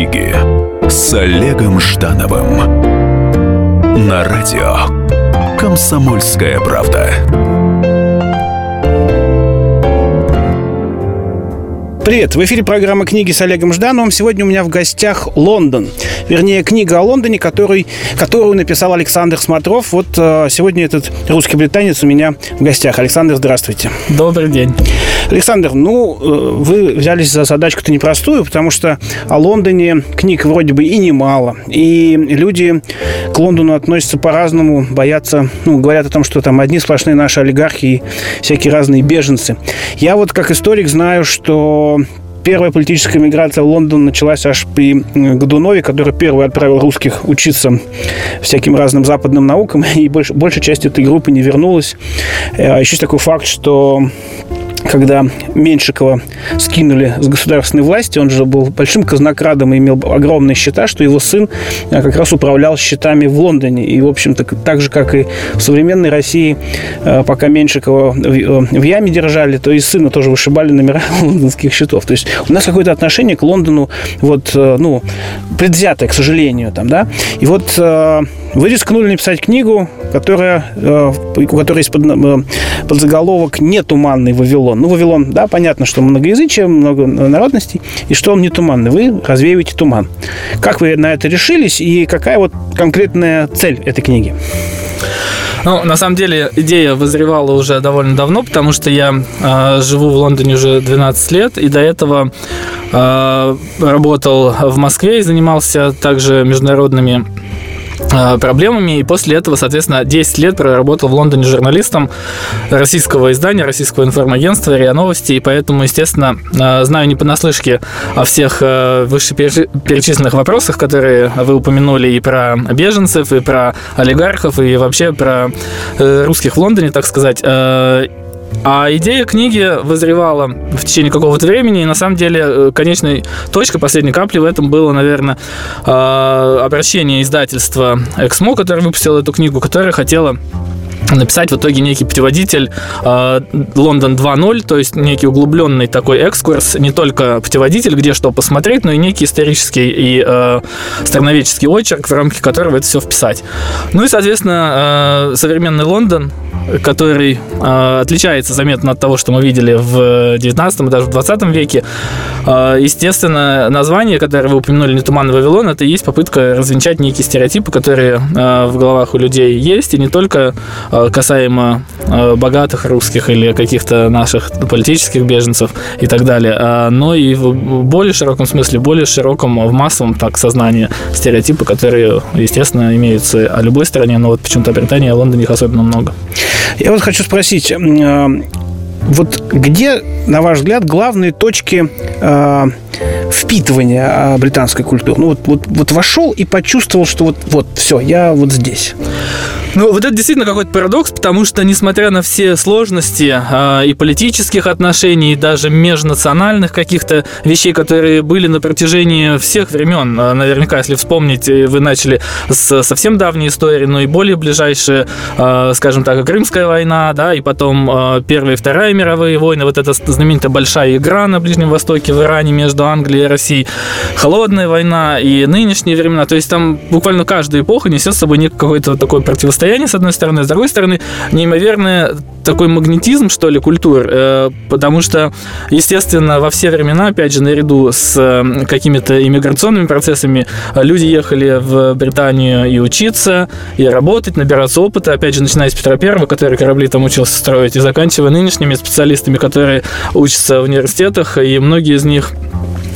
Книги с Олегом Ждановым на радио Комсомольская правда. Привет, в эфире программа «Книги» с Олегом Ждановым. Сегодня у меня в гостях Лондон. Вернее, книга о Лондоне, который, которую написал Александр Смотров. Вот э, сегодня этот русский британец у меня в гостях. Александр, здравствуйте. Добрый день. Александр, ну, э, вы взялись за задачку-то непростую, потому что о Лондоне книг вроде бы и немало. И люди к Лондону относятся по-разному, боятся, ну, говорят о том, что там одни сплошные наши олигархи и всякие разные беженцы. Я вот как историк знаю, что Первая политическая миграция в Лондон началась аж при Годунове, который первый отправил русских учиться всяким разным западным наукам, и больш, большая часть этой группы не вернулась. А еще такой факт, что когда Меньшикова скинули с государственной власти, он же был большим казнокрадом и имел огромные счета, что его сын э, как раз управлял счетами в Лондоне. И, в общем-то, так же, как и в современной России, э, пока Меньшикова в яме держали, то и сына тоже вышибали номера лондонских счетов. То есть у нас какое-то отношение к Лондону, вот, э, ну, предвзятое, к сожалению, там, да. И вот вы рискнули написать книгу, которая, у которой есть под, под заголовок «Нетуманный Вавилон». Вавилон. Ну, Вавилон, да, понятно, что многоязычие, много народностей, и что он не туманный. Вы развеиваете туман. Как вы на это решились, и какая вот конкретная цель этой книги? Ну, на самом деле, идея вызревала уже довольно давно, потому что я э, живу в Лондоне уже 12 лет, и до этого э, работал в Москве и занимался также международными Э, проблемами, и после этого, соответственно, 10 лет проработал в Лондоне журналистом российского издания, российского информагентства РИА Новости, и поэтому, естественно, э, знаю не понаслышке о всех э, вышеперечисленных вопросах, которые вы упомянули и про беженцев, и про олигархов, и вообще про русских в Лондоне, так сказать. А идея книги вызревала в течение какого-то времени, и на самом деле э, конечной точкой, последней капли в этом было, наверное, а, обращение издательства «Эксмо», которое выпустило эту книгу, которое хотело написать в итоге некий путеводитель э, Лондон 2.0, то есть некий углубленный такой экскурс, не только путеводитель, где что посмотреть, но и некий исторический и э, страноведческий очерк, в рамках которого это все вписать. Ну и, соответственно, э, современный Лондон, который э, отличается заметно от того, что мы видели в 19 и даже в 20 веке. Э, естественно, название, которое вы упомянули, «Не туманный Вавилон», это и есть попытка развенчать некие стереотипы, которые э, в головах у людей есть, и не только э, касаемо э, богатых русских или каких-то наших политических беженцев и так далее, э, но и в более широком смысле, более широком, в массовом так сознании стереотипы, которые, естественно, имеются о любой стране, но вот почему-то Британии и Лондоне их особенно много. Я вот хочу спросить, э, вот где, на ваш взгляд, главные точки э, впитывания британской культуры? Ну вот, вот, вот вошел и почувствовал, что вот, вот все, я вот здесь. Ну, вот это действительно какой-то парадокс, потому что, несмотря на все сложности э, и политических отношений, и даже межнациональных каких-то вещей, которые были на протяжении всех времен, э, наверняка, если вспомнить, вы начали с совсем давней истории, но и более ближайшие, э, скажем так, Крымская война, да, и потом э, Первая и Вторая мировые войны, вот эта знаменитая большая игра на Ближнем Востоке, в Иране между Англией и Россией, Холодная война и нынешние времена, то есть там буквально каждая эпоха несет с собой какой-то такой противостояние состояние, с одной стороны, с другой стороны, неимоверный такой магнетизм, что ли, культур, э, потому что, естественно, во все времена, опять же, наряду с э, какими-то иммиграционными процессами, люди ехали в Британию и учиться, и работать, набираться опыта, опять же, начиная с Петра Первого, который корабли там учился строить, и заканчивая нынешними специалистами, которые учатся в университетах, и многие из них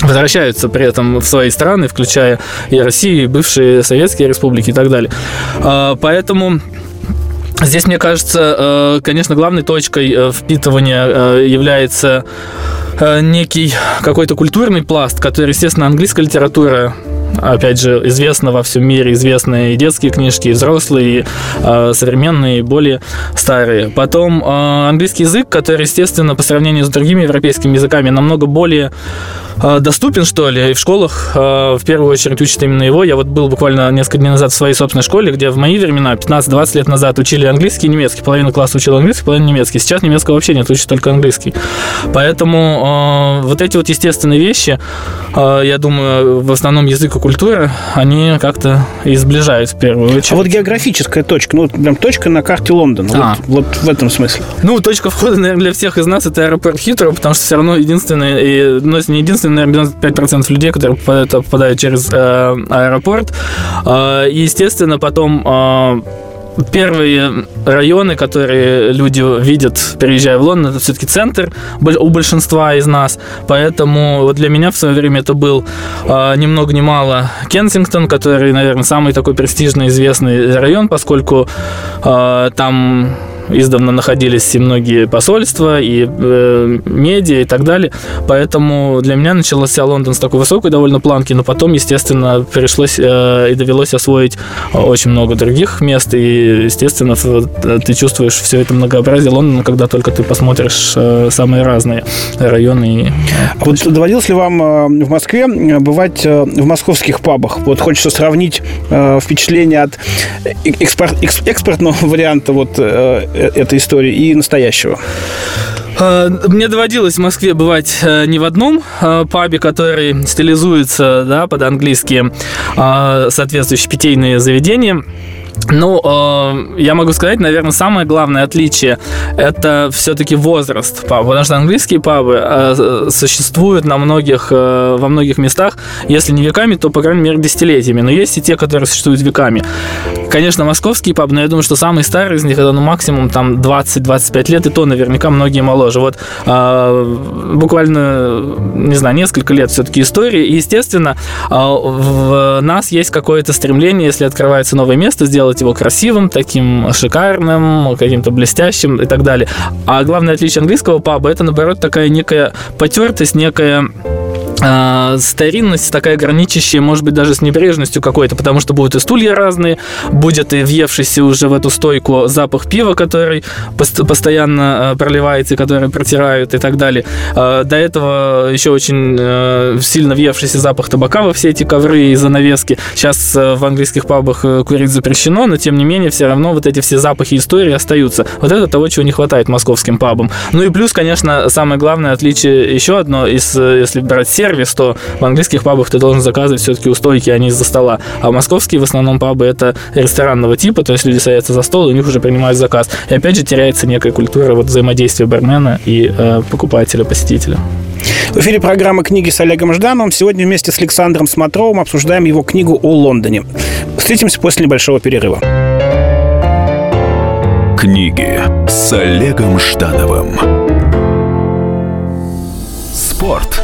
возвращаются при этом в свои страны, включая и Россию, и бывшие советские республики и так далее. А, поэтому Здесь, мне кажется, э, конечно, главной точкой э, впитывания э, является некий какой-то культурный пласт, который, естественно, английская литература опять же, известно во всем мире, известные и детские книжки, и взрослые, и э, современные, и более старые. Потом э, английский язык, который, естественно, по сравнению с другими европейскими языками, намного более доступен, что ли, и в школах э, в первую очередь учат именно его. Я вот был буквально несколько дней назад в своей собственной школе, где в мои времена, 15-20 лет назад, учили английский и немецкий. Половина класса учила английский, половина немецкий. Сейчас немецкого вообще нет, учат только английский. Поэтому э, вот эти вот естественные вещи, э, я думаю, в основном язык и культура, они как-то и сближают в первую очередь. А вот географическая точка, ну, прям точка на карте Лондона, а. вот, вот в этом смысле. Ну, точка входа, наверное, для всех из нас это аэропорт Хитро, потому что все равно единственный, и, ну, не единственный, наверное, 95% людей, которые попадают, попадают через э, аэропорт. Э, естественно, потом э, первые районы, которые люди видят, переезжая в Лондон, это все-таки центр у большинства из нас. Поэтому для меня в свое время это был э, ни много ни мало Кенсингтон, который, наверное, самый такой престижный, известный район, поскольку э, там издавна находились и многие посольства, и э, медиа, и так далее. Поэтому для меня начался Лондон с такой высокой довольно планки, но потом, естественно, пришлось э, и довелось освоить очень много других мест, и, естественно, ты чувствуешь все это многообразие Лондона, когда только ты посмотришь э, самые разные районы. А вот доводилось ли вам э, в Москве э, бывать э, в московских пабах? Вот хочется сравнить э, впечатление от экспорт, экспортного варианта вот э, Э, этой истории и настоящего? Э, мне доводилось в Москве бывать э, не в одном пабе, который стилизуется да, под английские соответствующие питейные заведения. Ну, э, я могу сказать, наверное, самое главное отличие это все-таки возраст паба, потому что английские пабы э, существуют на многих, э, во многих местах, если не веками, то, по крайней мере, десятилетиями. Но есть и те, которые существуют веками. Конечно, московские пабы, но я думаю, что самый старый из них это ну, максимум там 20-25 лет, и то наверняка многие моложе. Вот э, буквально, не знаю, несколько лет все-таки истории. И, естественно, э, в нас есть какое-то стремление, если открывается новое место, сделать сделать его красивым, таким шикарным, каким-то блестящим и так далее. А главное отличие английского паба это, наоборот, такая некая потертость, некая э, старинность такая граничащая, может быть, даже с небрежностью какой-то, потому что будут и стулья разные, будет и въевшийся уже в эту стойку запах пива, который пост- постоянно э, проливается, который протирают и так далее. Э, до этого еще очень э, сильно въевшийся запах табака во все эти ковры и занавески. Сейчас э, в английских пабах курить запрещено, но тем не менее все равно вот эти все запахи истории остаются. Вот это того, чего не хватает московским пабам. Ну и плюс, конечно, самое главное отличие еще одно, из, если брать сервис, сервис, то в английских пабах ты должен заказывать все-таки у стойки, а не из-за стола. А московские в основном пабы это ресторанного типа, то есть люди садятся за стол, и у них уже принимают заказ. И опять же теряется некая культура вот взаимодействия бармена и э, покупателя, посетителя. В эфире программа «Книги» с Олегом Ждановым. Сегодня вместе с Александром Смотровым обсуждаем его книгу о Лондоне. Встретимся после небольшого перерыва. Книги с Олегом Ждановым. Спорт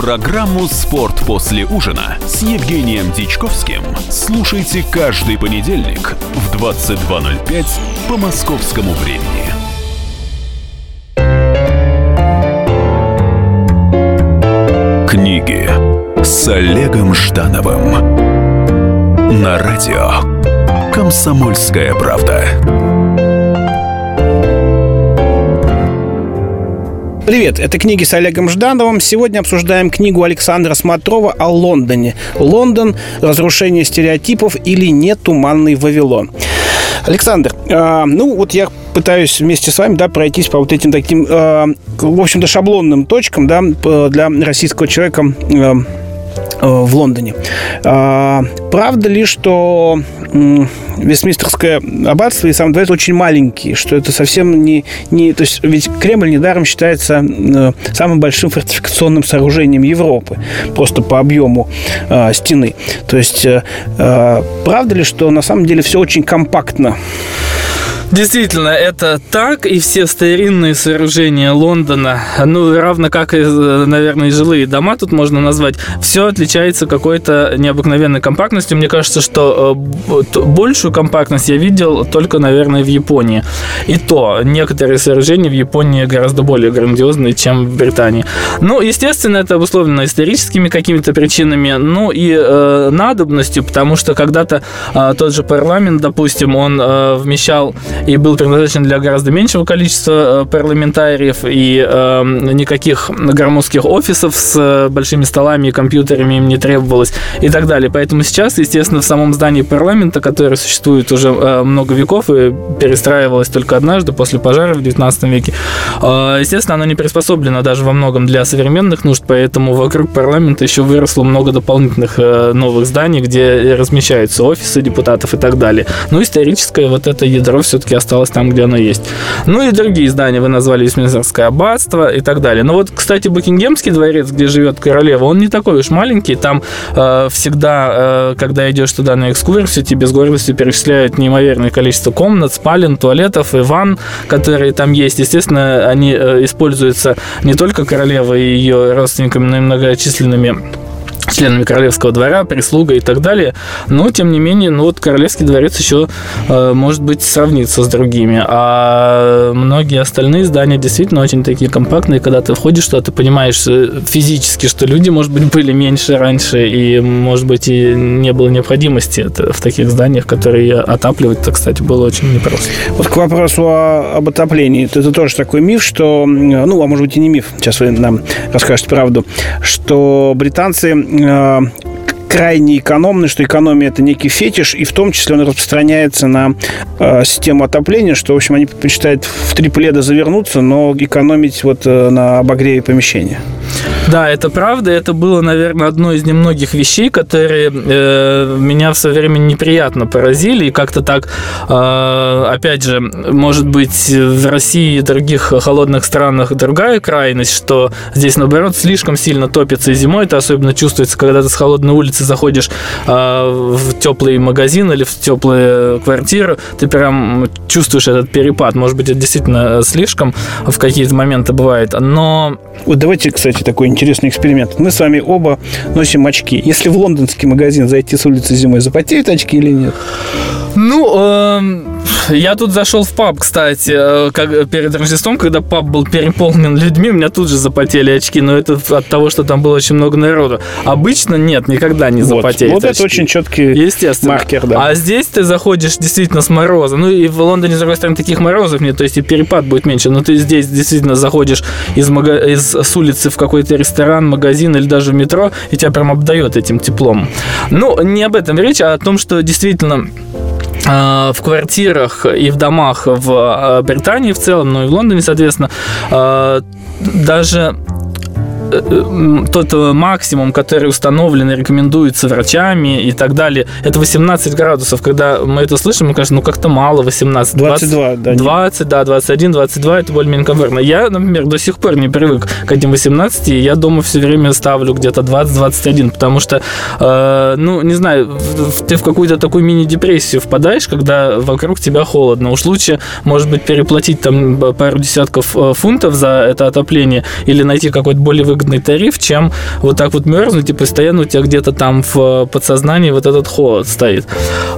Программу «Спорт после ужина» с Евгением Дичковским слушайте каждый понедельник в 22.05 по московскому времени. Книги с Олегом Ждановым на радио «Комсомольская правда». Привет, это книги с Олегом Ждановым. Сегодня обсуждаем книгу Александра Смотрова о Лондоне. Лондон. Разрушение стереотипов или не туманный Вавилон. Александр, э, ну вот я пытаюсь вместе с вами да, пройтись по вот этим таким, э, в общем-то, шаблонным точкам да, для российского человека Э, в Лондоне. А, правда ли, что Вестминстерское аббатство и сам дворец очень маленькие, что это совсем не, не... То есть ведь Кремль недаром считается э, самым большим фортификационным сооружением Европы, просто по объему э, стены. То есть правда ли, что на самом деле все очень компактно Действительно, это так, и все старинные сооружения Лондона, ну, равно как и, наверное, и жилые дома тут можно назвать, все отличается какой-то необыкновенной компактностью. Мне кажется, что э, большую компактность я видел только, наверное, в Японии. И то, некоторые сооружения в Японии гораздо более грандиозные, чем в Британии. Ну, естественно, это обусловлено историческими какими-то причинами, ну и э, надобностью, потому что когда-то э, тот же парламент, допустим, он э, вмещал и был предназначен для гораздо меньшего количества э, парламентариев, и э, никаких громоздких офисов с э, большими столами и компьютерами им не требовалось и так далее. Поэтому сейчас, естественно, в самом здании парламента, которое существует уже э, много веков и перестраивалось только однажды после пожара в 19 веке, э, естественно, оно не приспособлено даже во многом для современных нужд, поэтому вокруг парламента еще выросло много дополнительных э, новых зданий, где размещаются офисы депутатов и так далее. Но историческое вот это ядро все-таки осталось там, где оно есть. Ну и другие здания вы назвали Вестминстерское аббатство и так далее. Но вот, кстати, Букингемский дворец, где живет королева, он не такой уж маленький. Там э, всегда, э, когда идешь туда на экскурсию, тебе с гордостью перечисляют неимоверное количество комнат, спален, туалетов и ванн, которые там есть. Естественно, они э, используются не только королевой и ее родственниками, но и многочисленными членами королевского двора, прислуга и так далее. Но, тем не менее, ну вот королевский дворец еще, э, может быть, сравнится с другими. А многие остальные здания действительно очень такие компактные. Когда ты входишь туда, ты понимаешь э, физически, что люди, может быть, были меньше раньше, и, может быть, и не было необходимости в таких зданиях, которые отапливать-то, кстати, было очень непросто. Вот к вопросу о, об отоплении. Это тоже такой миф, что, ну, а может быть и не миф, сейчас вы нам расскажете правду, что британцы Э, крайне экономны, что экономия это некий фетиш, и в том числе он распространяется на э, систему отопления, что, в общем, они предпочитают в три пледа завернуться, но экономить вот э, на обогреве помещения. Да, это правда. Это было, наверное, одно из немногих вещей, которые э, меня в свое время неприятно поразили. И как-то так, э, опять же, может быть, в России и других холодных странах другая крайность, что здесь, наоборот, слишком сильно топится и зимой. Это особенно чувствуется, когда ты с холодной улицы заходишь э, в теплый магазин или в теплую квартиру. Ты прям чувствуешь этот перепад. Может быть, это действительно слишком в какие-то моменты бывает. Но... Вот давайте, кстати, такой интересный эксперимент. Мы с вами оба носим очки. Если в лондонский магазин зайти с улицы зимой, запотеют очки или нет? Ну, э, я тут зашел в паб, кстати, э, как, перед Рождеством, когда паб был переполнен людьми, у меня тут же запотели очки, но это от того, что там было очень много народу. Обычно нет, никогда не запотеет Вот, вот очки. это очень четкий Естественно. маркер, да. А здесь ты заходишь действительно с мороза. Ну и в Лондоне, с другой стороны, таких морозов нет, то есть и перепад будет меньше. Но ты здесь действительно заходишь из, мага... из с улицы в какой-то ресторан, магазин или даже в метро, и тебя прям обдает этим теплом. Ну, не об этом речь, а о том, что действительно в квартирах и в домах в а, Британии в целом, ну и в Лондоне, соответственно, а, даже Э, тот э, максимум, который установлен и рекомендуется врачами и так далее, это 18 градусов. Когда мы это слышим, мы кажется, ну как-то мало 18. 22, 20, да. 20, да, 21, 22, это более-менее комфортно. Я, например, до сих пор не привык к этим 18, и я дома все время ставлю где-то 20-21, потому что, э, ну, не знаю, ты в какую-то такую мини-депрессию впадаешь, когда вокруг тебя холодно. Уж лучше, может быть, переплатить там пару десятков э, фунтов за это отопление или найти какой-то более выгодный выгодный тариф, чем вот так вот мерзнуть и постоянно у тебя где-то там в подсознании вот этот холод стоит.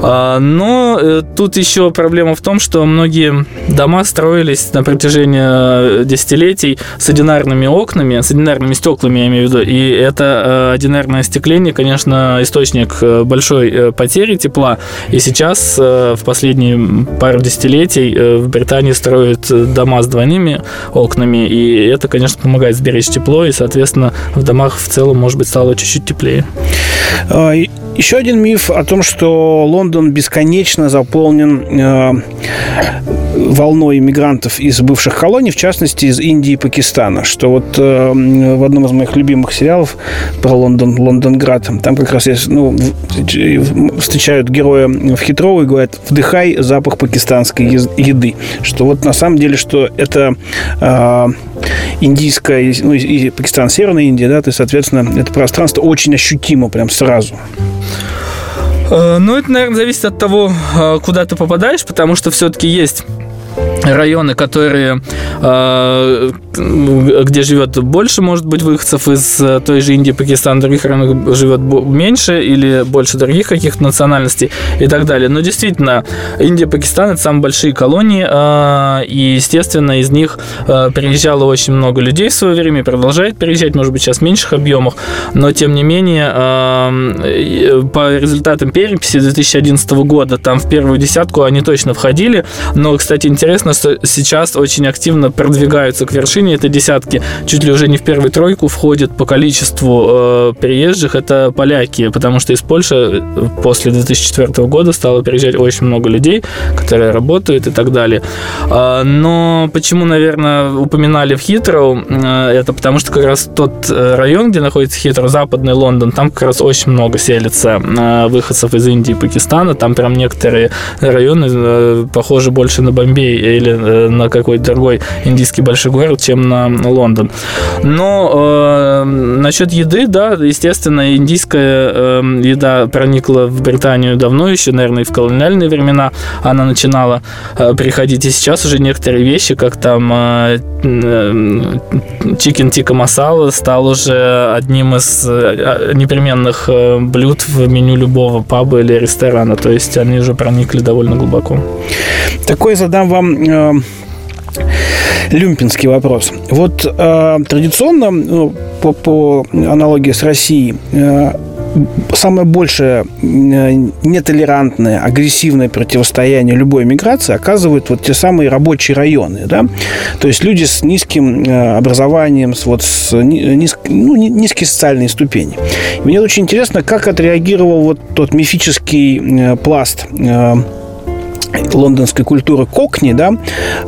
А, но э, тут еще проблема в том, что многие дома строились на протяжении э, десятилетий с одинарными окнами, с одинарными стеклами, я имею в виду, и это э, одинарное остекление, конечно, источник большой потери тепла, и сейчас в последние пару десятилетий в Британии строят дома с двойными окнами, и это, конечно, помогает сберечь тепло и, соответственно, соответственно, в домах в целом, может быть, стало чуть-чуть теплее. А, еще один миф о том, что Лондон бесконечно заполнен э, волной иммигрантов из бывших колоний, в частности, из Индии и Пакистана. Что вот э, в одном из моих любимых сериалов про Лондон, Лондонград, там как раз есть, ну, встречают героя в Хитроу и говорят, вдыхай запах пакистанской еды. Что вот на самом деле, что это э, индийская, ну, и Пакистан, Северная Индия, да, то есть, соответственно, это пространство очень ощутимо прям сразу. Ну, это, наверное, зависит от того, куда ты попадаешь, потому что все-таки есть районы, которые, э, где живет больше, может быть, выходцев из э, той же Индии, Пакистана, других районах живет меньше или больше других каких-то национальностей и так далее. Но действительно, Индия, Пакистан – это самые большие колонии, э, и, естественно, из них переезжало очень много людей в свое время продолжает переезжать, может быть, сейчас в меньших объемах, но, тем не менее, по результатам переписи 2011 года, там в первую десятку они точно входили, но, кстати, интересно, что сейчас очень активно продвигаются к вершине этой десятки. Чуть ли уже не в первую тройку входят по количеству э, приезжих. Это поляки, потому что из Польши э, после 2004 года стало приезжать очень много людей, которые работают и так далее. Э, но почему, наверное, упоминали в Хитроу, э, это потому что как раз тот э, район, где находится Хитроу, западный Лондон, там как раз очень много селится э, выходцев из Индии и Пакистана. Там прям некоторые районы э, похожи больше на Бомбей или э, на какой-то другой индийский большой город, чем на Лондон. Но э, насчет еды, да, естественно, индийская э, еда проникла в Британию давно еще, наверное, и в колониальные времена она начинала э, приходить. И сейчас уже некоторые вещи, как там э, чикен тика масала, стал уже одним из э, непременных э, блюд в меню любого паба или ресторана. То есть они уже проникли довольно глубоко. Такой задам вам э, люмпинский вопрос. Вот э, традиционно, ну, по, по аналогии с Россией, э, самое большее э, нетолерантное, агрессивное противостояние любой миграции оказывают вот те самые рабочие районы, да, то есть люди с низким э, образованием, с вот с низ, ну, низкие социальные ступени. мне очень интересно, как отреагировал вот тот мифический пласт лондонской культуры кокни, да,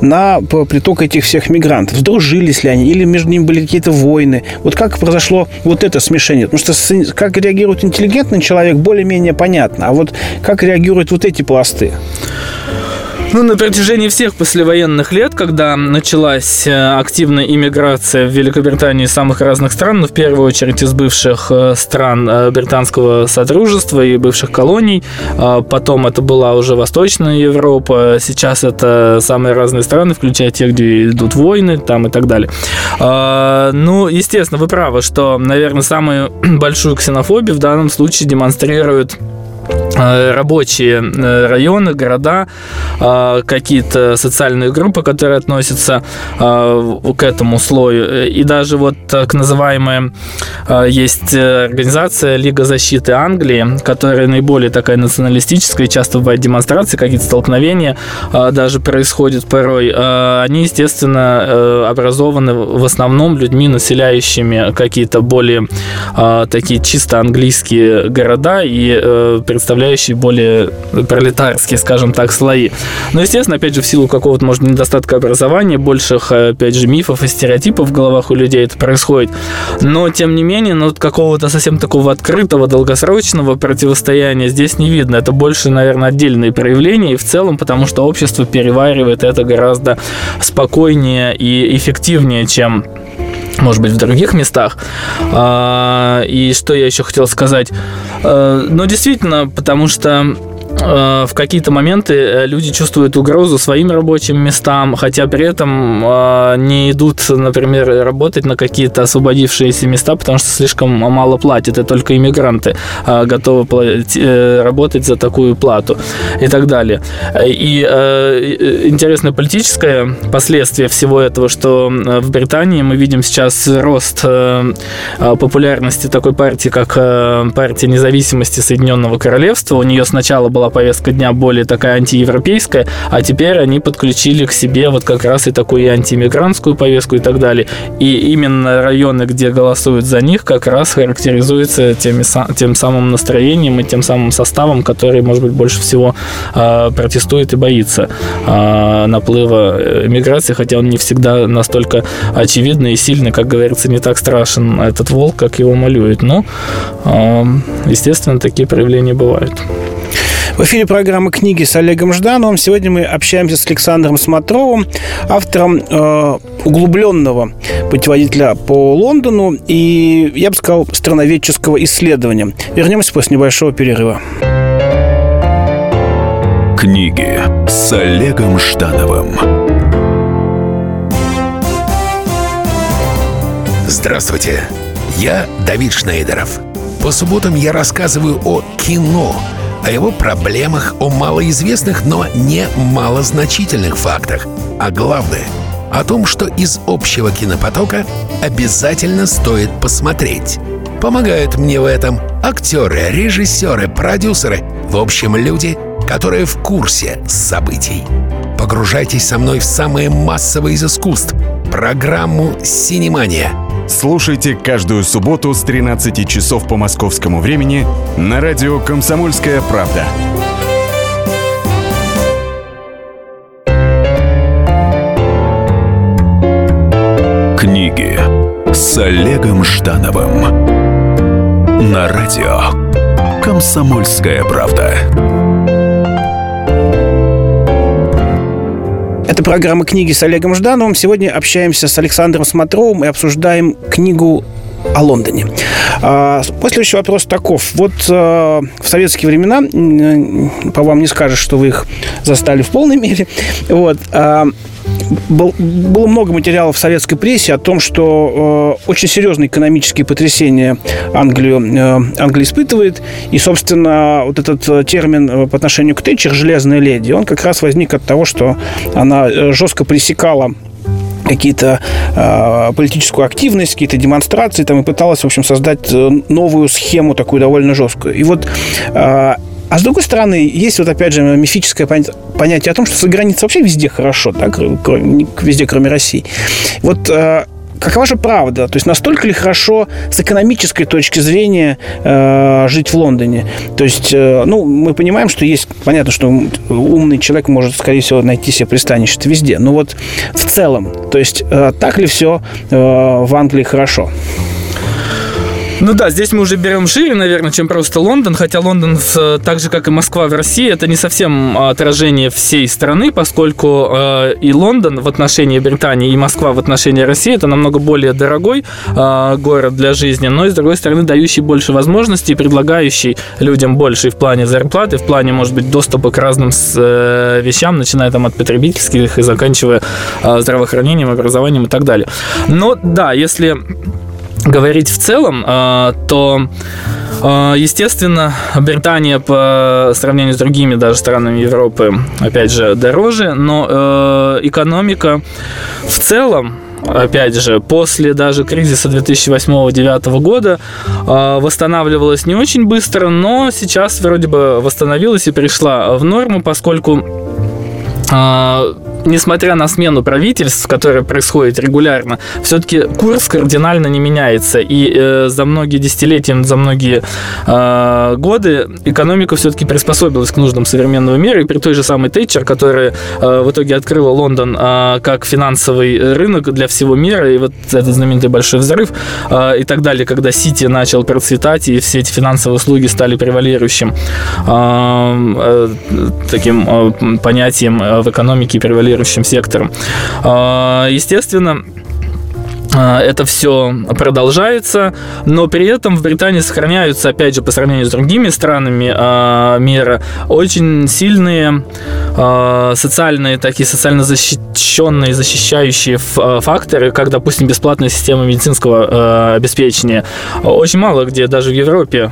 на приток этих всех мигрантов. Сдружились ли они, или между ними были какие-то войны. Вот как произошло вот это смешение? Потому что как реагирует интеллигентный человек, более-менее понятно. А вот как реагируют вот эти пласты? Ну, на протяжении всех послевоенных лет, когда началась э, активная иммиграция в Великобритании из самых разных стран, ну, в первую очередь из бывших э, стран э, британского содружества и бывших колоний, потом это была уже Восточная Европа, сейчас это самые разные страны, включая те, где идут войны там и так далее. Ну, естественно, вы правы, что, наверное, самую большую ксенофобию в данном случае демонстрируют рабочие э, районы, города, э, какие-то социальные группы, которые относятся к этому слою. И даже вот так называемая есть организация Лига защиты Англии, которая наиболее такая националистическая, часто бывают демонстрации, какие-то столкновения даже происходят порой. Они, естественно, образованы в основном людьми, населяющими какие-то более такие чисто английские города и представляющие более пролетарские, скажем так, слои. Но, естественно, опять же, в силу какого-то, может, недостатка образования, больших, опять же, мифов и стереотипов в головах у людей это происходит. Но, тем не менее, ну, какого-то совсем такого открытого, долгосрочного противостояния здесь не видно. Это больше, наверное, отдельные проявления и в целом, потому что общество переваривает это гораздо спокойнее и эффективнее, чем может быть, в других местах. А, и что я еще хотел сказать? А, ну, действительно, потому что Э, в какие-то моменты э, люди чувствуют угрозу своим рабочим местам, хотя при этом э, не идут, например, работать на какие-то освободившиеся места, потому что слишком мало платят, и только иммигранты готовы работать за такую плату и так далее. И интересное политическое последствие всего этого, что в Британии мы видим сейчас рост популярности такой партии, как партия независимости Соединенного Королевства. У нее сначала была повестка дня более такая антиевропейская, а теперь они подключили к себе вот как раз и такую антииммигрантскую повестку и так далее. И именно районы, где голосуют за них, как раз характеризуются теми, тем самым настроением и тем самым составом, который, может быть, больше всего э, протестует и боится э, наплыва миграции, хотя он не всегда настолько очевидный и сильный, как говорится, не так страшен этот волк, как его малюют. Но, э, естественно, такие проявления бывают. В эфире программы «Книги» с Олегом Ждановым. Сегодня мы общаемся с Александром Смотровым, автором э, углубленного путеводителя по Лондону и, я бы сказал, страноведческого исследования. Вернемся после небольшого перерыва. Книги с Олегом Ждановым Здравствуйте, я Давид Шнейдеров. По субботам я рассказываю о кино, о его проблемах, о малоизвестных, но не малозначительных фактах. А главное — о том, что из общего кинопотока обязательно стоит посмотреть. Помогают мне в этом актеры, режиссеры, продюсеры, в общем, люди, которые в курсе событий. Погружайтесь со мной в самое массовое из искусств – программу «Синемания». Слушайте каждую субботу с 13 часов по московскому времени на радио «Комсомольская правда». Книги с Олегом Ждановым на радио «Комсомольская правда». Это программа «Книги с Олегом Ждановым». Сегодня общаемся с Александром Смотровым и обсуждаем книгу о Лондоне. А, Последующий вопрос таков. Вот а, в советские времена, по вам не скажешь, что вы их застали в полной мере, вот, а, был, было много материалов в советской прессе о том, что э, очень серьезные экономические потрясения Англию, э, Англия испытывает. И, собственно, вот этот э, термин э, по отношению к Тэтчер «железная леди», он как раз возник от того, что она э, жестко пресекала какие-то э, политическую активность, какие-то демонстрации, там и пыталась, в общем, создать новую схему такую довольно жесткую. И вот э, а с другой стороны, есть вот опять же мифическое понятие о том, что за границей вообще везде хорошо, так, везде, кроме России. Вот э, какова же правда? То есть настолько ли хорошо с экономической точки зрения э, жить в Лондоне? То есть, э, ну, мы понимаем, что есть, понятно, что умный человек может, скорее всего, найти себе пристанище везде. Но вот в целом, то есть, э, так ли все э, в Англии хорошо? Ну да, здесь мы уже берем шире, наверное, чем просто Лондон, хотя Лондон, так же как и Москва в России, это не совсем отражение всей страны, поскольку э, и Лондон в отношении Британии, и Москва в отношении России это намного более дорогой э, город для жизни, но и с другой стороны дающий больше возможностей, предлагающий людям больше в плане зарплаты, в плане, может быть, доступа к разным э, вещам, начиная там от потребительских и заканчивая э, здравоохранением, образованием и так далее. Но да, если говорить в целом, э, то э, Естественно, Британия по сравнению с другими даже странами Европы, опять же, дороже, но э, экономика в целом опять же, после даже кризиса 2008-2009 года восстанавливалась не очень быстро, но сейчас вроде бы восстановилась и пришла в норму, поскольку несмотря на смену правительств, которая происходит регулярно, все-таки курс кардинально не меняется. И э, за многие десятилетия, за многие э, годы экономика все-таки приспособилась к нуждам современного мира. И при той же самой Тейчер, которая э, в итоге открыла Лондон э, как финансовый рынок для всего мира, и вот этот знаменитый большой взрыв э, и так далее, когда Сити начал процветать, и все эти финансовые услуги стали превалирующим э, э, таким э, понятием в экономике, превалирующим конкурирующим сектором. А, естественно, это все продолжается, но при этом в Британии сохраняются, опять же, по сравнению с другими странами э, мира, очень сильные э, социальные, такие социально защищенные, защищающие факторы, как, допустим, бесплатная система медицинского обеспечения. Очень мало где, даже в Европе,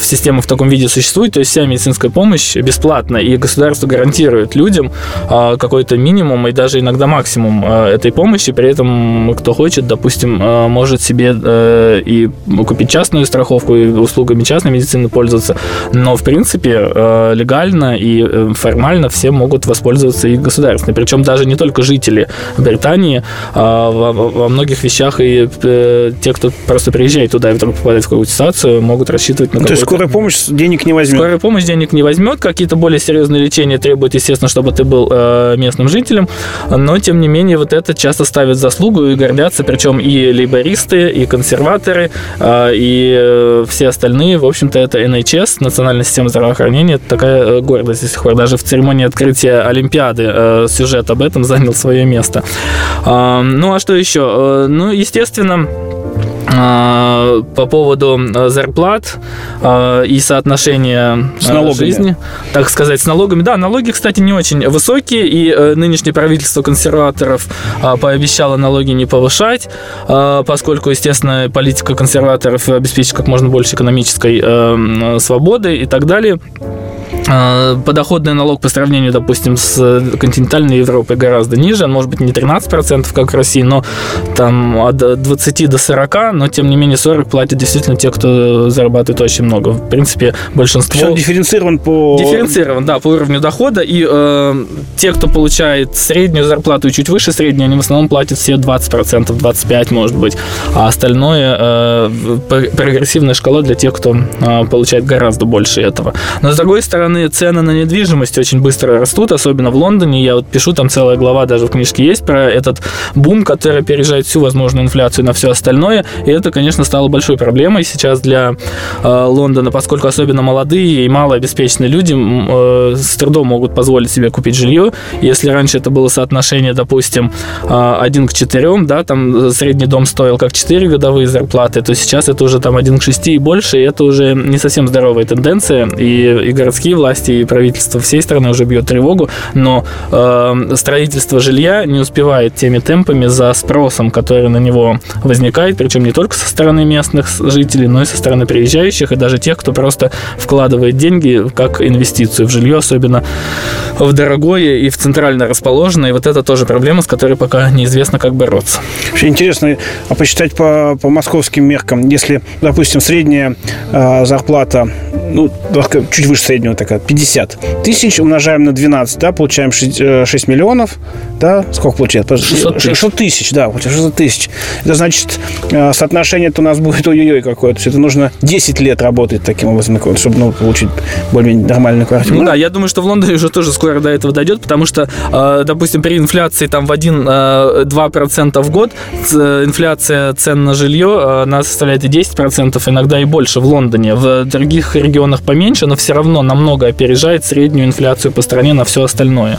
система в таком виде существует, то есть вся медицинская помощь бесплатна, и государство гарантирует людям какой-то минимум и даже иногда максимум этой помощи, при этом кто хочет, допустим, э, может себе э, и купить частную страховку и услугами частной медицины пользоваться, но в принципе э, легально и формально все могут воспользоваться и государственной. Причем даже не только жители Британии, а во многих вещах и те, кто просто приезжает туда и вдруг попадает в какую-то ситуацию, могут рассчитывать на То есть скорая помощь денег не возьмет? Скорая помощь денег не возьмет. Какие-то более серьезные лечения требуют, естественно, чтобы ты был местным жителем, но тем не менее вот это часто ставит заслугу и гордятся, причем и лейбористы, и консерваторы, а, и э, все остальные, в общем-то, это NHS, Национальная система здравоохранения, это такая э, гордость до сих пор. Даже в церемонии открытия Олимпиады э, сюжет об этом занял свое место. А, ну, а что еще? Ну, естественно, по поводу э, зарплат э, и соотношения С налогами. жизни, так сказать, с налогами. Да, налоги, кстати, не очень высокие, и э, нынешнее правительство консерваторов пообещало налоги не повышать, поскольку, естественно, политика консерваторов обеспечит как можно больше экономической э, свободы и так далее. Э, Подоходный налог по сравнению, допустим, с континентальной Европой гораздо ниже. Он может быть не 13%, как в России, но там от 20 до 40, но тем не менее 40 платят действительно те, кто зарабатывает очень много. В принципе, большинство... Все дифференцирован по... Дифференцирован, да, по уровню дохода. И э, те, кто получает среднюю зарплату и чуть выше средней, они в основном платят все 20%, 25% может быть. А остальное э, пр- прогрессивная шкала для тех, кто э, получает гораздо больше этого. Но с другой стороны, цены на недвижимость очень быстро растут, особенно в Лондоне. Я вот пишу, там целая глава даже в книжке есть про этот бум, который опережает всю возможную инфляцию на все остальное. И это, конечно, стало большой проблемой сейчас для э, Лондона, поскольку особенно молодые и малообеспеченные люди э, с трудом могут позволить себе купить жилье. Если раньше это было соотношение, допустим, э, 1 к 4, да, там средний дом стоил как 4 годовые зарплаты, то сейчас это уже там 1 к 6 и больше, и это уже не совсем здоровая тенденция, и, и городские власти, и правительство всей страны уже бьет тревогу, но э, строительство жилья не успевает теми темпами за спросом, который на него возникает, причем не только со стороны местных жителей, но и со стороны приезжающих, и даже тех, кто просто вкладывает деньги как инвестицию в жилье, особенно в дорогое и в центрально расположенное. И вот это тоже проблема, с которой пока неизвестно, как бороться. Вообще интересно, а посчитать по, по московским меркам, если, допустим, средняя э, зарплата, ну, чуть выше среднего такая, 50 тысяч, умножаем на 12, да, получаем 6, э, 6 миллионов, да, сколько получается? 600 тысяч. 600 тысяч, да, получается 600 тысяч. Это значит, э, соотношение-то у нас будет ой-ой-ой какое-то. Это нужно 10 лет работать таким образом, чтобы ну, получить более-менее нормальную квартиру. Ну да, я думаю, что в Лондоне уже тоже скоро до этого дойдет, потому что, э, допустим, при инфляции там в 1-2% в год инфляция цен на жилье, э, она составляет и 10%, иногда и больше в Лондоне. В других регионах поменьше, но все равно намного опережает среднюю инфляцию по стране на все остальное.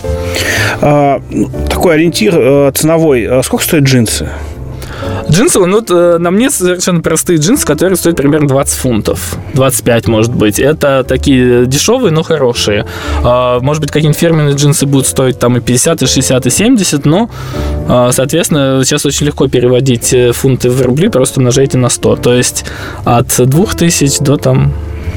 А, такой ориентир э, ценовой. А Сколько стоят джинсы? Джинсы, ну вот э, на мне совершенно простые джинсы, которые стоят примерно 20 фунтов. 25, может быть. Это такие дешевые, но хорошие. А, Может быть, какие-нибудь фирменные джинсы будут стоить там и 50, и 60, и 70, но, а, соответственно, сейчас очень легко переводить э, фунты в рубли, просто умножайте на 100. То есть от 2000 до там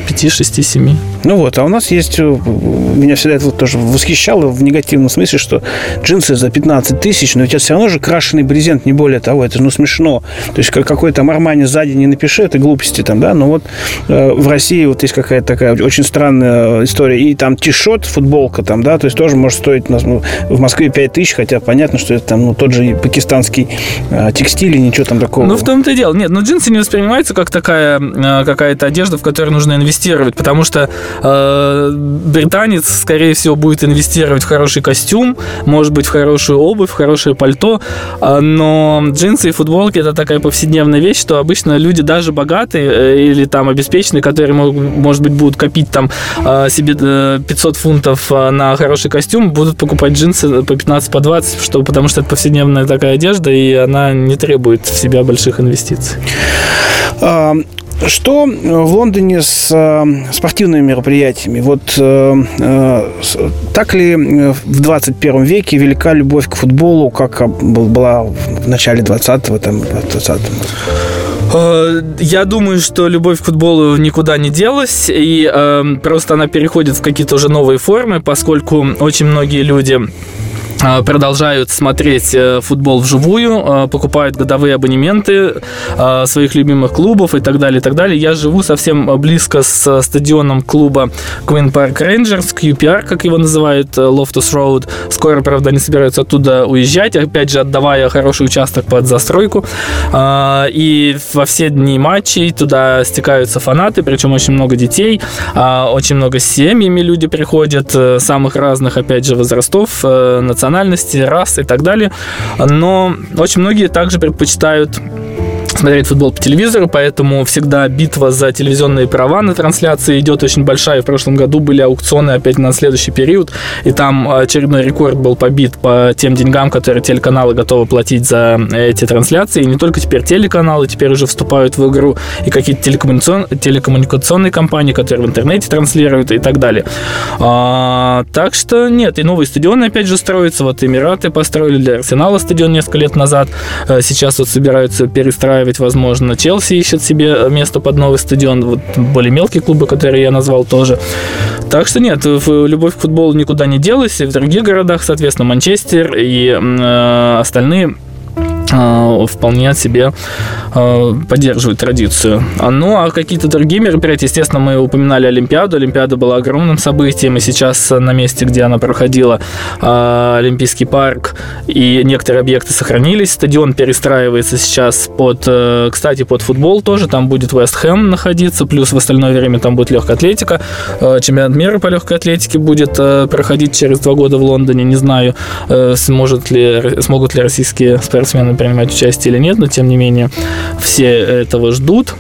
5, 6, 7. Ну вот, а у нас есть... э, Меня всегда это тоже восхищало в негативном смысле, что джинсы за 15 тысяч, но ведь это все равно же крашеный брезент, не более того. Это ну смешно. То есть как какой там Армани сзади не напиши, это глупости там, да. Но вот э, в России вот есть какая-то такая очень странная история. И там тишот, футболка там, да, то есть тоже может стоить у нас ну, в Москве 5 тысяч, хотя понятно, что это там ну, тот же пакистанский э, текстиль и ничего там такого. Ну, в том-то и дело. Нет, ну джинсы не воспринимаются как такая э, какая-то одежда, в которую нужно инвестировать, потому что э, британец, скорее всего, будет инвестировать в хороший костюм, может быть, в хорошую обувь, в хорошее пальто, а, но джинсы и футболки это такая повседневная вещь, что обычно люди даже богатые э, или там обеспеченные, которые, мог- может быть, будут копить там э, себе э, 500 фунтов э, на хороший костюм, будут покупать джинсы по 15, по 20, что, потому что это повседневная такая одежда, и она не требует в себя больших инвестиций. Что в Лондоне с э, спортивными мероприятиями? Вот э, э, так ли э, в 21 веке велика любовь к футболу, как был- была в начале 20-го, там, 20 Э, Я думаю, что любовь к футболу никуда не делась, и э, просто она переходит в какие-то уже новые формы, поскольку очень многие люди э, продолжают смотреть э, футбол вживую, э, покупают годовые абонементы э, своих любимых клубов и так далее, и так далее. Я живу совсем близко с э, стадионом клуба Queen Park Rangers, QPR, как его называют, э, Loftus Road. Скоро, правда, они собираются оттуда уезжать, опять же, отдавая хороший участок под застройку. А, И во все дни матчей туда стекаются фанаты, причем очень много детей, а, очень много с семьями люди приходят, самых разных, опять же, возрастов, э, национальностей, рас и так далее. Но очень многие также предпочитают смотреть футбол по телевизору, поэтому всегда битва за телевизионные права на трансляции идет очень большая. В прошлом году были аукционы опять на следующий период, и там очередной рекорд был побит по тем деньгам, которые телеканалы готовы платить за эти трансляции. И не только теперь телеканалы, теперь уже вступают в игру и какие-то телекоммуникацион... телекоммуникационные компании, которые в интернете транслируют и так далее. А, так что нет, и новые стадионы опять же строятся. Вот Эмираты построили для Арсенала стадион несколько лет назад. Э, сейчас вот собираются перестраивать, возможно. Челси ищет себе место под новый стадион. Вот более мелкие клубы, которые я назвал тоже. Так что нет, любовь к футболу никуда не делась. И в других городах, соответственно, Манчестер и э, остальные вполне себе а, поддерживают традицию. А, ну, а какие-то другие мероприятия, естественно, мы упоминали Олимпиаду. Олимпиада была огромным событием, и сейчас на месте, где она проходила, Олимпийский парк и некоторые объекты сохранились. Стадион перестраивается сейчас под, э, кстати, под футбол тоже. Там будет Вест Хэм находиться, плюс в остальное время там будет легкая атлетика. Э, чемпионат мира по легкой атлетике будет э, проходить через два года в Лондоне. Не знаю, сможет ли, смогут ли российские спортсмены принимать участие или нет, но тем не менее все этого ждут.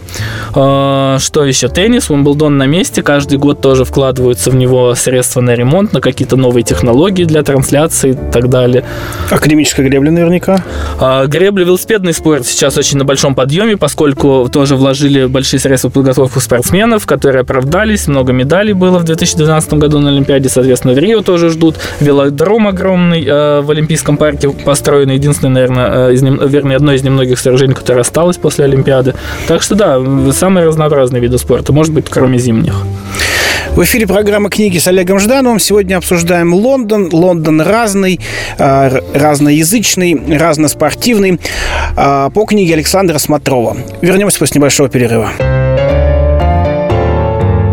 А, что еще? Теннис, Уимблдон на месте. Каждый год тоже вкладываются в него средства на ремонт, на какие-то новые технологии для трансляции и так далее. Академическая гребля наверняка? А, гребля, велосипедный спорт сейчас очень на большом подъеме, поскольку тоже вложили большие средства в подготовку спортсменов, которые оправдались. Много медалей было в 2012 году на Олимпиаде, соответственно, в Рио тоже ждут. Велодром огромный э, в Олимпийском парке построен, единственный, наверное, из вернее, одно из немногих сооружений, которое осталось после Олимпиады. Так что да, самые разнообразные виды спорта, может быть, кроме зимних. В эфире программа «Книги» с Олегом Ждановым. Сегодня обсуждаем Лондон. Лондон разный, а, разноязычный, разноспортивный. А, по книге Александра Смотрова. Вернемся после небольшого перерыва.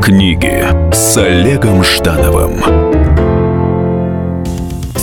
Книги с Олегом Ждановым.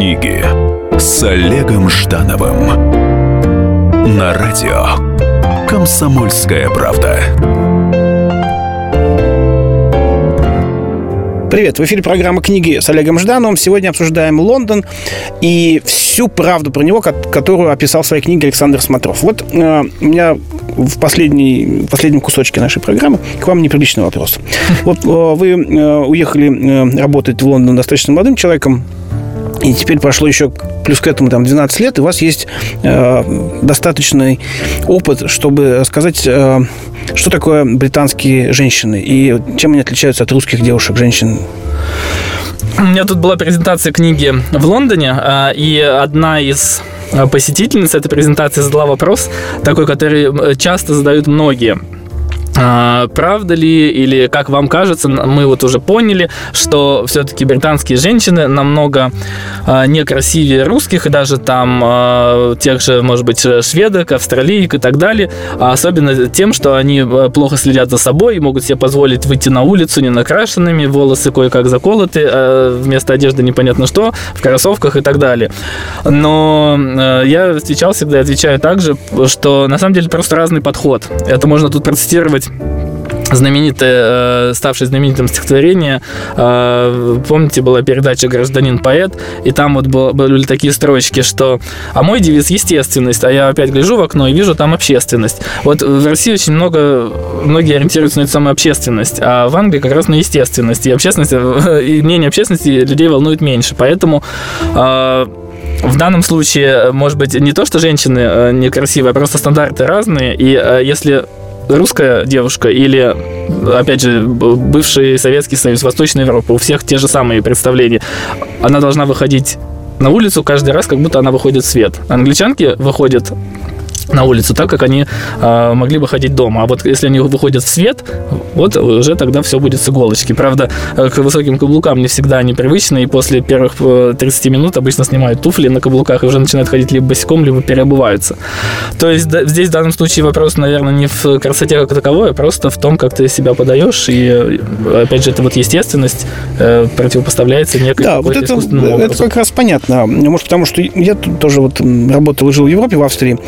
Книги с Олегом Ждановым на радио «Комсомольская правда». Привет, в эфире программа «Книги» с Олегом Ждановым. Сегодня обсуждаем Лондон и всю правду про него, которую описал в своей книге Александр Смотров. Вот э, у меня в, последней, в последнем кусочке нашей программы к вам неприличный вопрос. Вот э, вы э, уехали э, работать в Лондон достаточно молодым человеком, и теперь прошло еще плюс к этому там 12 лет, и у вас есть э, достаточный опыт, чтобы сказать, э, что такое британские женщины и чем они отличаются от русских девушек, женщин. У меня тут была презентация книги в Лондоне, э, и одна из посетительниц этой презентации задала вопрос, такой, который э, часто задают многие – а, правда ли или как вам кажется, мы вот уже поняли, что все-таки британские женщины намного а, некрасивее русских, и даже там а, тех же, может быть, шведок, австралиек и так далее, особенно тем, что они плохо следят за собой и могут себе позволить выйти на улицу не накрашенными, волосы кое-как заколоты, вместо одежды непонятно что, в кроссовках и так далее. Но я встречал всегда и отвечаю также, что на самом деле просто разный подход. Это можно тут процитировать знаменитое, э, ставшее знаменитым стихотворение. Э, помните, была передача «Гражданин-поэт», и там вот были такие строчки, что «А мой девиз – естественность», а я опять гляжу в окно и вижу там общественность. Вот в России очень много, многие ориентируются на эту самую общественность, а в Англии как раз на естественность. И общественность, и мнение общественности людей волнует меньше. Поэтому э, в данном случае, может быть, не то, что женщины некрасивые, а просто стандарты разные. И если русская девушка или, опять же, бывший Советский Союз, Восточная Европа, у всех те же самые представления. Она должна выходить на улицу каждый раз, как будто она выходит в свет. Англичанки выходят на улицу, так как они э, могли бы ходить дома. А вот если они выходят в свет, вот уже тогда все будет с иголочки. Правда, к высоким каблукам не всегда непривычно, и после первых 30 минут обычно снимают туфли на каблуках и уже начинают ходить либо босиком, либо переобуваются. То есть да, здесь в данном случае вопрос, наверное, не в красоте как таковой, а просто в том, как ты себя подаешь, и опять же, это вот естественность э, противопоставляется некой Да, вот это, это как раз понятно. Может, потому что я тоже вот работал и жил в Европе, в Австрии,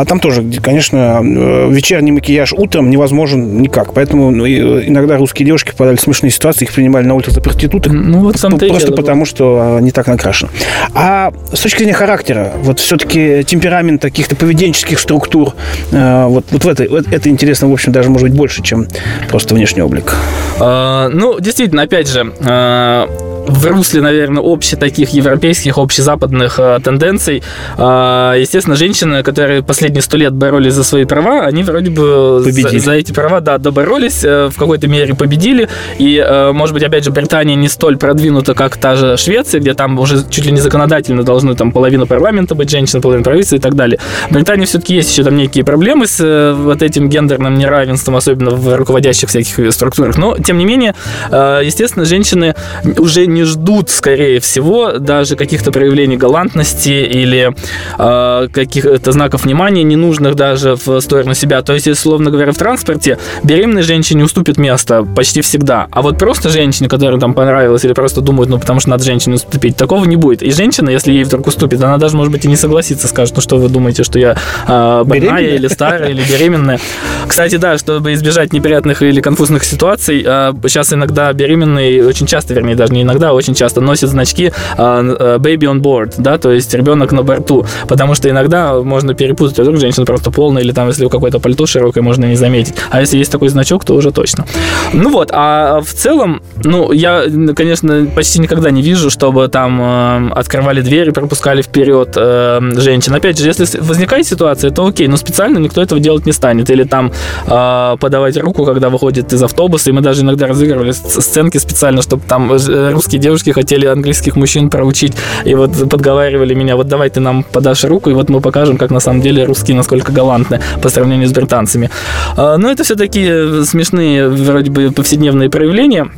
а там тоже, конечно, э, вечерний макияж утром невозможен никак. Поэтому ну, э, иногда русские девушки попадали в смешные ситуации, их принимали на улице за проституток. Ну, вот сам Просто потому, что не так накрашено. А с точки зрения характера, вот все-таки темперамент каких-то поведенческих структур, э, вот, вот в это, вот это интересно, в общем, даже, может быть, больше, чем просто внешний облик. А, ну, действительно, опять же, а, в русле, наверное, общих таких европейских, общезападных э, тенденций. Э, естественно, женщины, которые последние сто лет боролись за свои права, они вроде бы за, за эти права, да, доборолись, э, в какой-то мере победили. И, э, может быть, опять же, Британия не столь продвинута, как та же Швеция, где там уже чуть ли не законодательно должны там половина парламента быть женщины, половина правительства и так далее. В Британии все-таки есть еще там некие проблемы с э, вот этим гендерным неравенством, особенно в руководящих всяких структурах. Но, тем не менее, э, естественно, женщины уже не ждут, скорее всего, даже каких-то проявлений галантности или э, каких-то знаков внимания, ненужных даже в сторону себя. То есть, условно говоря, в транспорте беременной женщине уступит место почти всегда. А вот просто женщине, которая там понравилась, или просто думают, ну, потому что надо женщине уступить, такого не будет. И женщина, если ей вдруг уступит, она даже, может быть, и не согласится, скажет, ну, что вы думаете, что я э, больная или старая, или беременная. Кстати, да, чтобы избежать неприятных или конфузных ситуаций, э, сейчас иногда беременные, очень часто, вернее, даже не иногда, да, очень часто носят значки а, э, baby on board, да, то есть ребенок на борту, потому что иногда можно перепутать, вдруг женщина просто полная, или там, если какое-то пальто широкое, можно не заметить. А если есть такой значок, то уже точно. Ну вот, а в целом, ну, я, конечно, почти никогда не вижу, чтобы там э, открывали двери, пропускали вперед э, женщин. Опять же, если возникает ситуация, то окей, но специально никто этого делать не станет. Или там э, подавать руку, когда выходит из автобуса, и мы даже иногда разыгрывали сценки специально, чтобы там русские русские девушки хотели английских мужчин проучить, и вот подговаривали меня, вот давай ты нам подашь руку, и вот мы покажем, как на самом деле русские насколько галантны по сравнению с британцами. А, но это все такие смешные, вроде бы, повседневные проявления.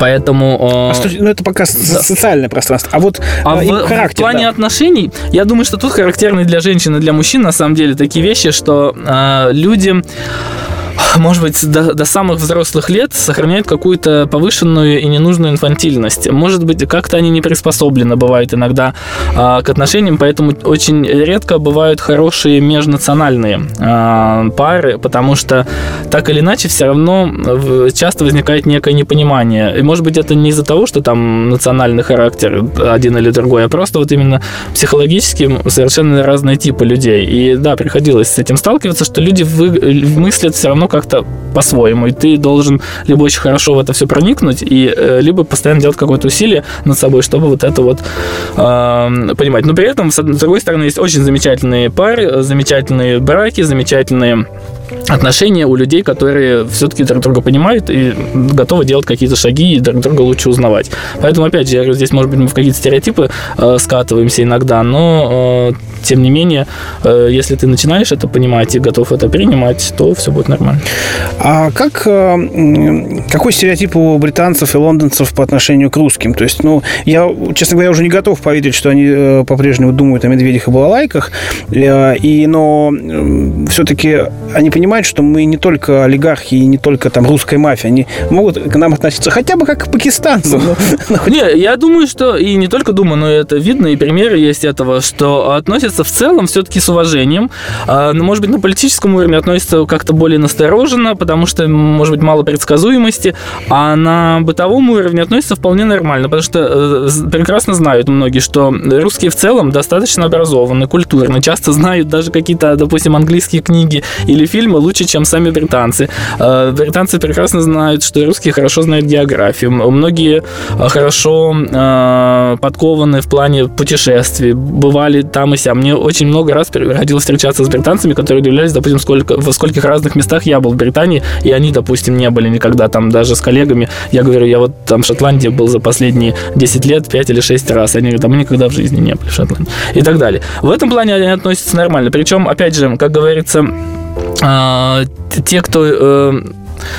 Поэтому... А, ну, это пока да. социальное пространство. А вот а в, характер, в плане да. отношений, я думаю, что тут характерны для женщин и для мужчин, на самом деле, такие вещи, что э, люди может быть, до, до самых взрослых лет сохраняют какую-то повышенную и ненужную инфантильность. Может быть, как-то они не приспособлены, бывает иногда, а, к отношениям, поэтому очень редко бывают хорошие межнациональные а, пары, потому что так или иначе все равно часто возникает некое непонимание. И может быть, это не из-за того, что там национальный характер один или другой, а просто вот именно психологически совершенно разные типы людей. И да, приходилось с этим сталкиваться, что люди вы, мыслят все равно как-то по-своему. И ты должен либо очень хорошо в это все проникнуть, и, э, либо постоянно делать какое-то усилие над собой, чтобы вот это вот э, понимать. Но при этом, с другой стороны, есть очень замечательные пары, замечательные браки, замечательные отношения у людей, которые все-таки друг друга понимают и готовы делать какие-то шаги и друг друга лучше узнавать. Поэтому, опять же, я говорю, здесь, может быть, мы в какие-то стереотипы э, скатываемся иногда, но, э, тем не менее, э, если ты начинаешь это понимать и готов это принимать, то все будет нормально. А как, э, какой стереотип у британцев и лондонцев по отношению к русским? То есть, ну, я, честно говоря, уже не готов поверить, что они э, по-прежнему думают о медведях и балалайках, э, и, но э, все-таки они понимают, что мы не только олигархи и не только там русская мафия. Они могут к нам относиться хотя бы как к пакистанцам. Не, я думаю, что и не только думаю, но это видно, и примеры есть этого, что относятся в целом все-таки с уважением. А, но, может быть, на политическом уровне относятся как-то более настороженно, потому что, может быть, мало предсказуемости, а на бытовом уровне относятся вполне нормально, потому что э, прекрасно знают многие, что русские в целом достаточно образованы, культурны, часто знают даже какие-то, допустим, английские книги или фильмы, фильмы лучше, чем сами британцы. Э, британцы прекрасно знают, что русские хорошо знают географию. Многие э, хорошо э, подкованы в плане путешествий, бывали там и сям. Мне очень много раз приходилось встречаться с британцами, которые удивлялись, допустим, сколько, во скольких разных местах я был в Британии, и они, допустим, не были никогда там даже с коллегами. Я говорю, я вот там в Шотландии был за последние 10 лет 5 или 6 раз. Они говорят, а мы никогда в жизни не были в Шотландии. И так далее. В этом плане они относятся нормально. Причем, опять же, как говорится, те, кто э,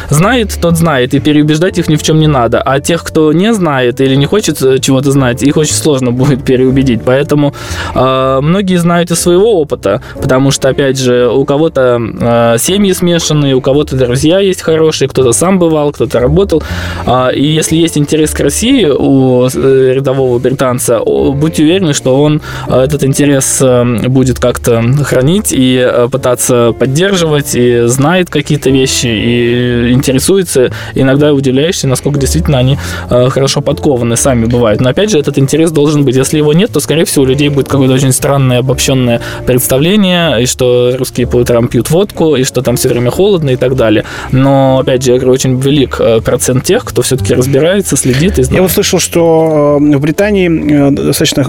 знает, тот знает, и переубеждать их ни в чем не надо. А тех, кто не знает или не хочет э, чего-то знать, их очень сложно будет переубедить. Поэтому э, многие знают из своего опыта, потому что, опять же, у кого-то э, семьи смешанные, у кого-то друзья есть хорошие, кто-то сам бывал, кто-то работал. Э, и если есть интерес к России у э, рядового британца, будьте уверены, что он э, этот интерес будет как-то хранить и пытаться поддерживать, и знает какие-то вещи, и интересуется, иногда удивляешься, насколько действительно они э, хорошо подкованы сами бывают. Но опять же, этот интерес должен быть. Если его нет, то, скорее всего, у людей будет какое-то очень странное обобщенное представление, и что русские по утрам пьют водку, и что там все время холодно и так далее. Но, опять же, я говорю, очень велик э, процент тех, кто все-таки разбирается, следит и знает. Я услышал, что э, в Британии достаточно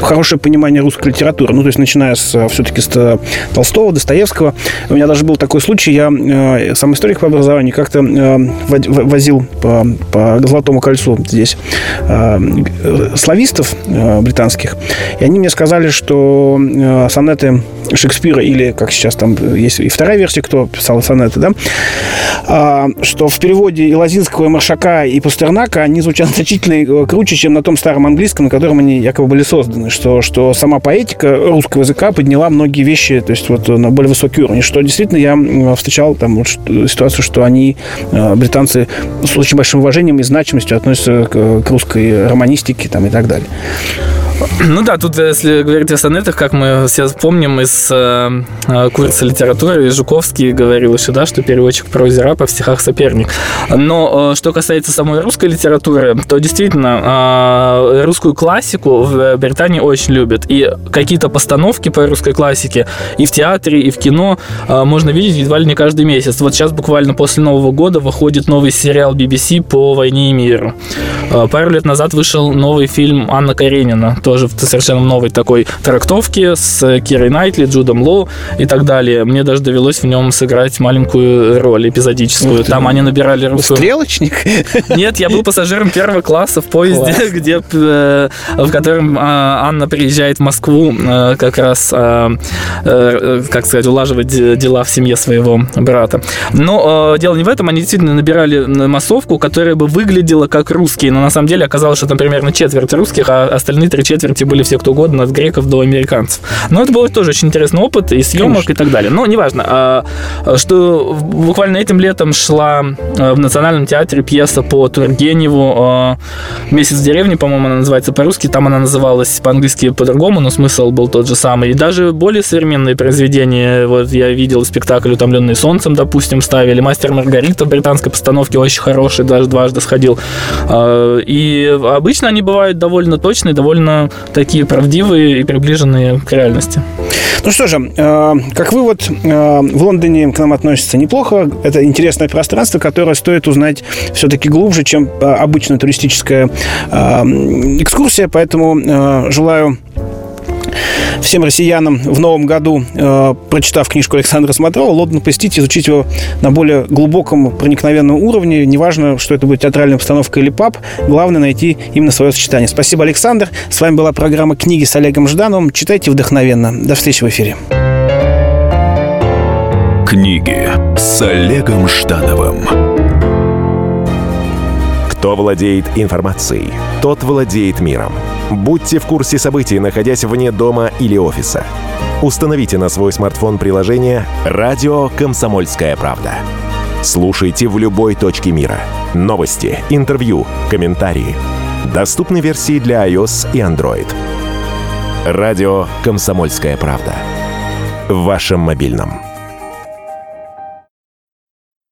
хорошее понимание русской литературы. Ну, то есть, начиная с, все-таки с Толстого, Достоевского. У меня даже был такой случай, я сам историк по образования как-то э, возил по, по Золотому кольцу здесь э, славистов э, британских, и они мне сказали, что сонеты Шекспира, или, как сейчас там есть и вторая версия, кто писал сонеты, да, э, что в переводе и Лозинского, и Маршака, и Пастернака они звучат значительно круче, чем на том старом английском, на котором они якобы были созданы, что, что сама поэтика русского языка подняла многие вещи, то есть вот на более высокий уровень, что действительно я встречал там вот ситуацию, что они, э, британцы, с очень большим уважением и значимостью относятся к, к русской романистике там, и так далее. Ну да, тут, если говорить о сонетах, как мы все помним из э, э курса литературы, Жуковский говорил еще, да, что переводчик прозе рапа в стихах соперник. Но э, что касается самой русской литературы, то действительно э, русскую классику в Британии очень любят. И какие-то постановки по русской классике и в театре, и в кино э, можно видеть едва ли не каждый месяц. Вот сейчас буквально после Нового года выходит новый сериал BBC по «Войне и миру». Э, пару лет назад вышел новый фильм Анна Каренина тоже в совершенно новой такой трактовке с Кирой Найтли, Джудом Лоу и так далее. Мне даже довелось в нем сыграть маленькую роль эпизодическую. Там они набирали русскую... Стрелочник? Нет, я был пассажиром первого класса в поезде, Класс. где, э, в котором а, Анна приезжает в Москву э, как раз, а, э, как сказать, улаживать дела в семье своего брата. Но дело не в этом, они действительно набирали массовку, которая бы выглядела как русские, но на самом деле оказалось, что там примерно четверть русских, а остальные три четверти четверти были все кто угодно, от греков до американцев. Но это был тоже очень интересный опыт и съемок Конечно. и так далее. Но неважно, а, что буквально этим летом шла а, в Национальном театре пьеса по Тургеневу а, «Месяц в деревне», по-моему, она называется по-русски, там она называлась по-английски по-другому, но смысл был тот же самый. И даже более современные произведения, вот я видел спектакль «Утомленный солнцем», допустим, ставили, «Мастер Маргарита» в британской постановке очень хороший, даже дважды сходил. И обычно они бывают довольно точные, довольно такие правдивые и приближенные к реальности. Ну что же, э, как вывод, э, в Лондоне к нам относятся неплохо. Это интересное пространство, которое стоит узнать все-таки глубже, чем э, обычная туристическая э, экскурсия. Поэтому э, желаю всем россиянам в новом году, э, прочитав книжку Александра Смотрова, Лондон посетить, изучить его на более глубоком, проникновенном уровне. Неважно, что это будет театральная обстановка или паб, главное найти именно свое сочетание. Спасибо, Александр. С вами была программа «Книги с Олегом Ждановым». Читайте вдохновенно. До встречи в эфире. Книги с Олегом Ждановым. Кто владеет информацией, тот владеет миром. Будьте в курсе событий, находясь вне дома или офиса. Установите на свой смартфон приложение «Радио Комсомольская правда». Слушайте в любой точке мира. Новости, интервью, комментарии. Доступны версии для iOS и Android. Радио «Комсомольская правда». В вашем мобильном.